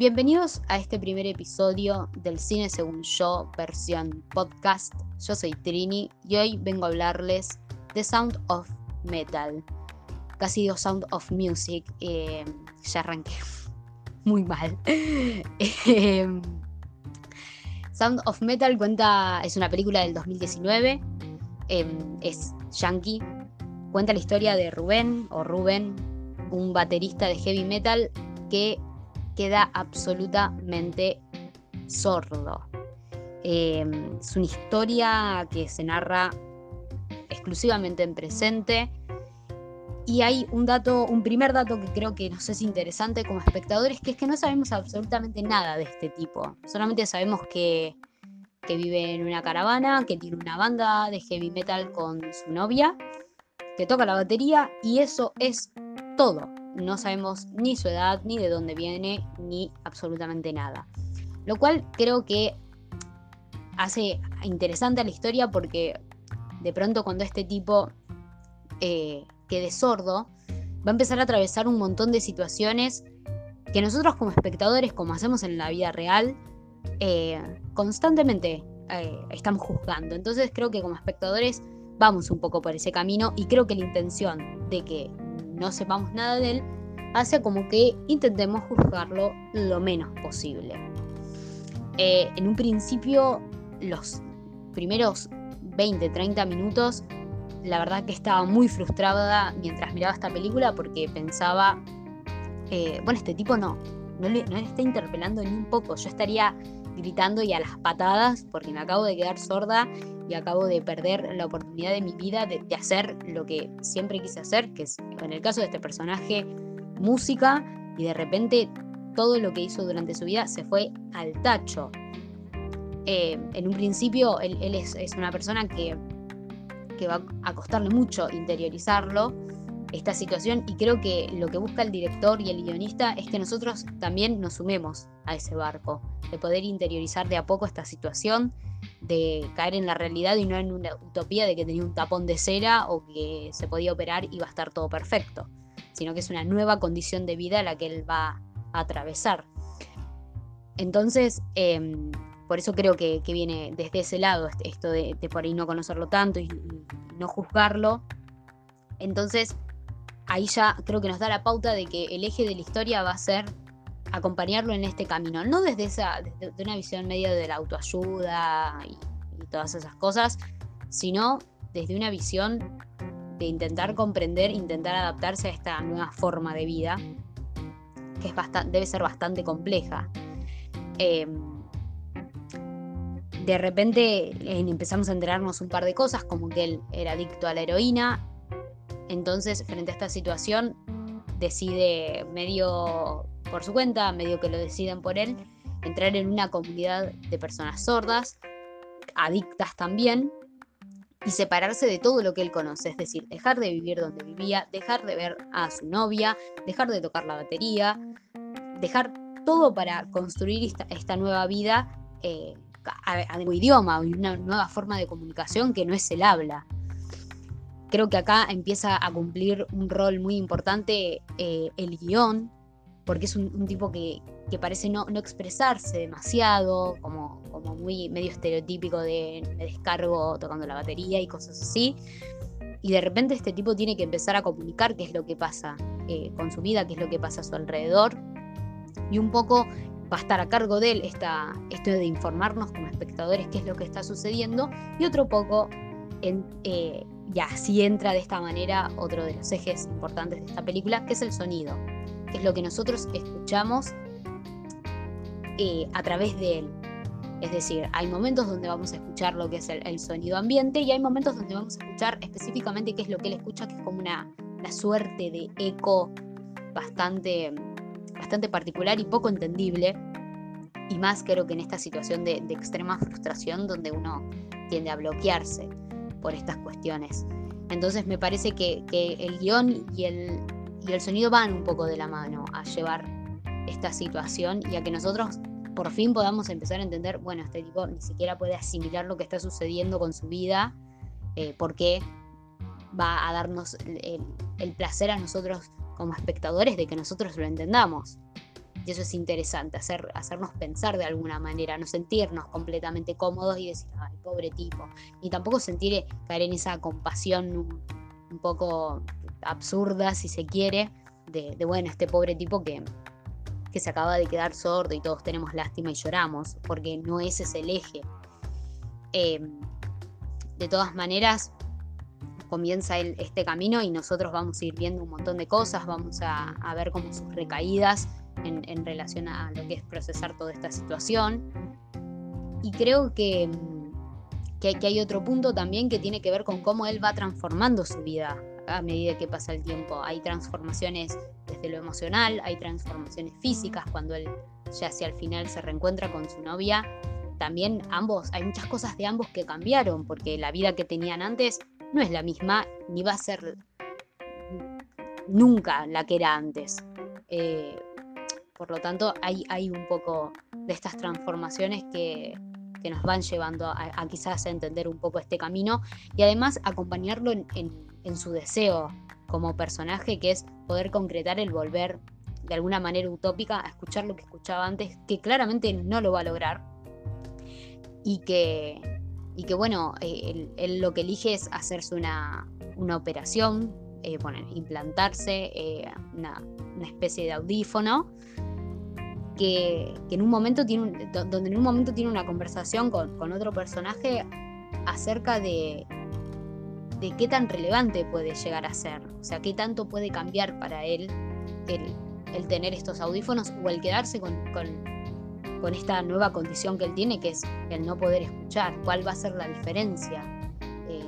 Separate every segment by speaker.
Speaker 1: Bienvenidos a este primer episodio del Cine Según Yo, versión podcast. Yo soy Trini y hoy vengo a hablarles de Sound of Metal. Casi digo Sound of Music, eh, ya arranqué muy mal. Em, Sound of Metal cuenta, es una película del 2019, em, es yankee, cuenta la historia de Rubén o Rubén, un baterista de heavy metal que queda absolutamente sordo. Em, es una historia que se narra exclusivamente en presente. Y hay un dato, un primer dato que creo que nos es interesante como espectadores, que es que no sabemos absolutamente nada de este tipo. Solamente sabemos que, que vive en una caravana, que tiene una banda de heavy metal con su novia, que toca la batería y eso es todo no sabemos ni su edad, ni de dónde viene, ni absolutamente nada. Lo cual creo que hace interesante la historia porque de pronto cuando este tipo eh, quede sordo, va a empezar a atravesar un montón de situaciones que nosotros como espectadores, como hacemos en la vida real, eh, constantemente eh, estamos juzgando. Entonces creo que como espectadores vamos un poco por ese camino y creo que la intención de que no sepamos nada de él, hace como que intentemos juzgarlo lo menos posible. Eh, en un principio, los primeros 20, 30 minutos, la verdad que estaba muy frustrada mientras miraba esta película porque pensaba, eh, bueno, este tipo no, no no le está interpelando ni un poco, yo estaría gritando y a las patadas porque me acabo de quedar sorda y acabo de perder la oportunidad de mi vida de, hacer lo que siempre quise hacer, que es en el caso de este personaje, música, y de repente todo lo que hizo durante su vida se fue al tacho. Eh, en un principio él, es, una persona que, que va a costarle mucho interiorizarlo, esta situación y creo que lo que busca el director y el guionista es que nosotros también nos sumemos a ese barco, de poder interiorizar de a poco esta situación, de caer en la realidad y no en una utopía de que tenía un tapón de cera o que se podía operar y va a estar todo perfecto, sino que es una nueva condición de vida la que él va a atravesar. Entonces, em, por eso creo que, viene desde ese lado, esto de, por ahí no conocerlo tanto y no juzgarlo. Entonces, ahí ya creo que nos da la pauta de que el eje de la historia va a ser acompañarlo en este camino, no desde esa, desde una visión medio de la autoayuda y, todas esas cosas, sino desde una visión de intentar comprender, intentar adaptarse a esta nueva forma de vida, que es debe ser bastante compleja. Em, de repente empezamos a enterarnos un par de cosas, como que él era adicto a la heroína entonces, frente a esta situación, decide medio por su cuenta, medio que lo deciden por él, entrar en una comunidad de personas sordas, adictas también, y separarse de todo lo que él conoce, es decir, dejar de vivir donde vivía, dejar de ver a su novia, dejar de tocar la batería, dejar todo para construir esta, nueva vida eh, a, a, idioma, una nueva forma de comunicación que no es el habla creo que acá empieza a cumplir un rol muy importante eh, el guion, porque es un, tipo que, parece no, expresarse demasiado, como, como muy medio estereotípico de me descargo tocando la batería y cosas así. Y de repente este tipo tiene que empezar a comunicar qué es lo que pasa eh, con su vida, qué es lo que pasa a su alrededor. Y un poco va a estar a cargo de él esta, esto de informarnos como espectadores qué es lo que está sucediendo. Y otro poco en, eh, y así entra de esta manera otro de los ejes importantes de esta película, que es el sonido, que es lo que nosotros escuchamos eh, a través de él. Es decir, hay momentos donde vamos a escuchar lo que es el, sonido ambiente y hay momentos donde vamos a escuchar específicamente qué es lo que él escucha, que es como una, suerte de eco bastante, bastante particular y poco entendible. Y más creo que en esta situación de extrema frustración donde uno tiende a bloquearse por estas cuestiones. Entonces me parece que, el guion y el, y el sonido van un poco de la mano a llevar esta situación y a que nosotros por fin podamos empezar a entender, bueno, este tipo ni siquiera puede asimilar lo que está sucediendo con su vida, eh, porque va a darnos el, placer a nosotros como espectadores de que nosotros lo entendamos. Y eso es interesante, hacer, hacernos pensar de alguna manera, no sentirnos completamente cómodos y decir, ay, pobre tipo. Y tampoco sentir caer en esa compasión un, poco absurda, si se quiere, de, bueno, este pobre tipo que, que se acaba de quedar sordo y todos tenemos lástima y lloramos, porque no ese es el eje. Em, de todas maneras, comienza este camino y nosotros vamos a ir viendo un montón de cosas, vamos a, ver como sus recaídas en, relación a lo que es procesar toda esta situación. Y creo que, que, hay otro punto también que tiene que ver con cómo él va transformando su vida a medida que pasa el tiempo. Hay transformaciones desde lo emocional, hay transformaciones físicas cuando él ya hacia el final se reencuentra con su novia. También ambos, hay muchas cosas de ambos que cambiaron, porque la vida que tenían antes no es la misma, ni va a ser nunca la que era antes. Eh, por lo tanto, hay, hay un poco de estas transformaciones que, nos van llevando a, quizás a entender un poco este camino y además acompañarlo en, su deseo como personaje, que es poder concretar el volver de alguna manera utópica a escuchar lo que escuchaba antes, que claramente no lo va a lograr y que, y que bueno, eh, él, lo que elige es hacerse una, operación, eh, implantarse eh, una, especie de audífono que, en un momento tiene donde en un momento tiene una conversación con, otro personaje acerca de, de qué tan relevante puede llegar a ser, o sea, qué tanto puede cambiar para él el, tener estos audífonos o el quedarse con, con, esta nueva condición que él tiene, que es el no poder escuchar, cuál va a ser la diferencia, eh,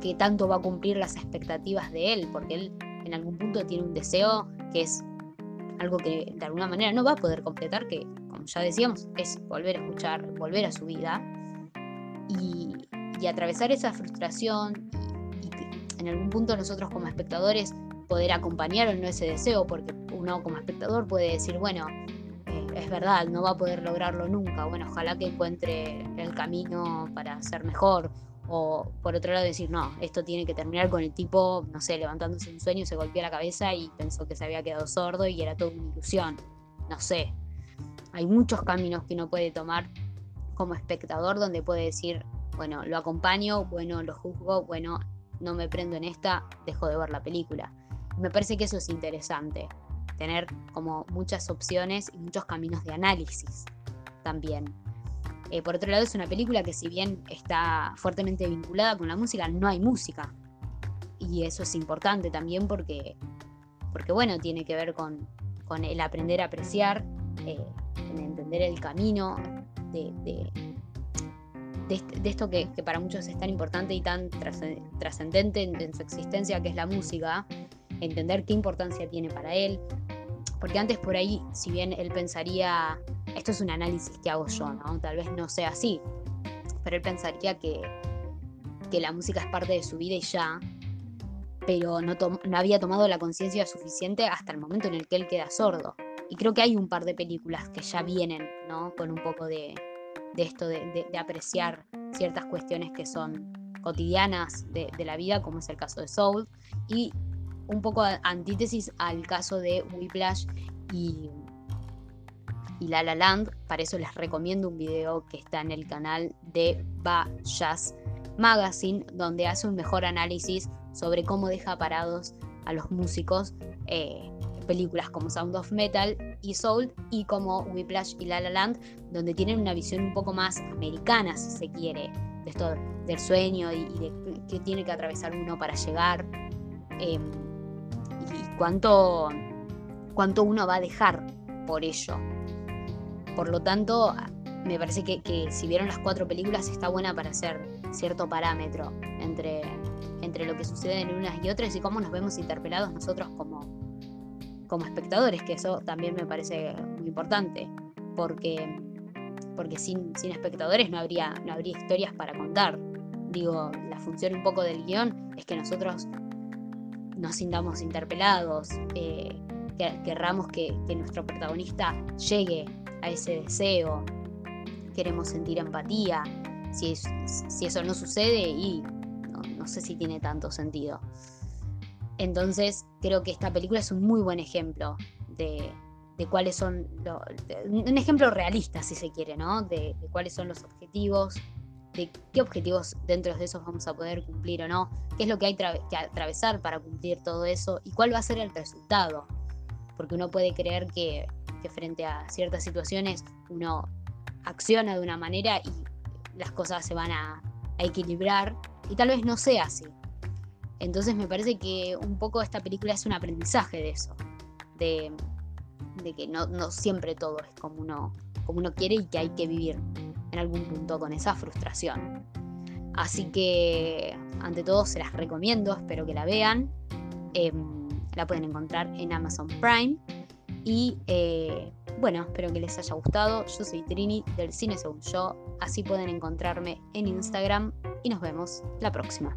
Speaker 1: qué tanto va a cumplir las expectativas de él, porque él en algún punto tiene un deseo que es algo que de alguna manera no va a poder completar, que como ya decíamos, es volver a escuchar, volver a su vida. Y, atravesar esa frustración y, en algún punto nosotros como espectadores poder acompañar o no ese deseo, porque uno como espectador puede decir, bueno, es verdad, no va a poder lograrlo nunca, bueno, ojalá que encuentre el camino para ser mejor o por otro lado decir, no, esto tiene que terminar con el tipo, no sé, levantándose un sueño, se golpeó la cabeza y pensó que se había quedado sordo y era toda una ilusión. No sé. Hay muchos caminos que uno puede tomar como espectador donde puede decir, bueno, lo acompaño, bueno, lo juzgo, bueno, no me prendo en esta, dejo de ver la película. Me parece que eso es interesante, tener como muchas opciones y muchos caminos de análisis también. Eh, por otro lado, es una película que si bien está fuertemente vinculada con la música, no hay música. Y eso es importante también porque, porque bueno, tiene que ver con, el aprender a apreciar, eh, en entender el camino de, esto que, para muchos es tan importante y tan trascendente en, su existencia, que es la música, entender qué importancia tiene para él. Porque antes por ahí, si bien él pensaría esto es un análisis que hago yo, ¿no? Tal vez no sea así, pero él pensaría que, que la música es parte de su vida y ya, pero no, no había tomado la conciencia suficiente hasta el momento en el que él queda sordo. Y creo que hay un par de películas que ya vienen, ¿no? Con un poco de, de esto de, de, apreciar ciertas cuestiones que son cotidianas de, de, la vida, como es el caso de Soul, y un poco antítesis al caso de Whiplash y y La La Land. Para eso les recomiendo un video que está en el canal de Ba Magazine, donde hace un mejor análisis sobre cómo deja parados a los músicos eh, películas como Sound of Metal y Soul y como Whiplash y La La Land, donde tienen una visión un poco más americana, si se quiere, de esto del sueño y, de qué tiene que atravesar uno para llegar em, cuánto, cuánto uno va a dejar por ello. Por lo tanto, me parece que, si vieron las cuatro películas está buena para hacer cierto parámetro entre, entre lo que sucede en unas y otras y cómo nos vemos interpelados nosotros como, como espectadores, que eso también me parece muy importante, porque, porque sin, sin espectadores no habría, no habría historias para contar. Digo, la función un poco del guion es que nosotros nos sintamos interpelados, eh, que querramos que, nuestro protagonista llegue a ese deseo, queremos sentir empatía. Si, eso no sucede, y no, sé si tiene tanto sentido. Entonces, creo que esta película es un muy buen ejemplo de, cuáles son, un ejemplo realista si se quiere, ¿no? De, cuáles son los objetivos, de qué objetivos dentro de esos vamos a poder cumplir o no, qué es lo que hay que atravesar para cumplir todo eso y cuál va a ser el resultado. Porque uno puede creer que, frente a ciertas situaciones uno acciona de una manera y las cosas se van a, equilibrar y tal vez no sea así. Entonces me parece que un poco esta película es un aprendizaje de eso, de, que no, no, siempre todo es como uno, como uno quiere y que hay que vivir en algún punto con esa frustración. Así que ante todo se las recomiendo, espero que la vean. Em, la pueden encontrar en Amazon Prime. Y eh, bueno, espero que les haya gustado. Yo soy Trini del Cine Según Yo. Así pueden encontrarme en Instagram y nos vemos la próxima.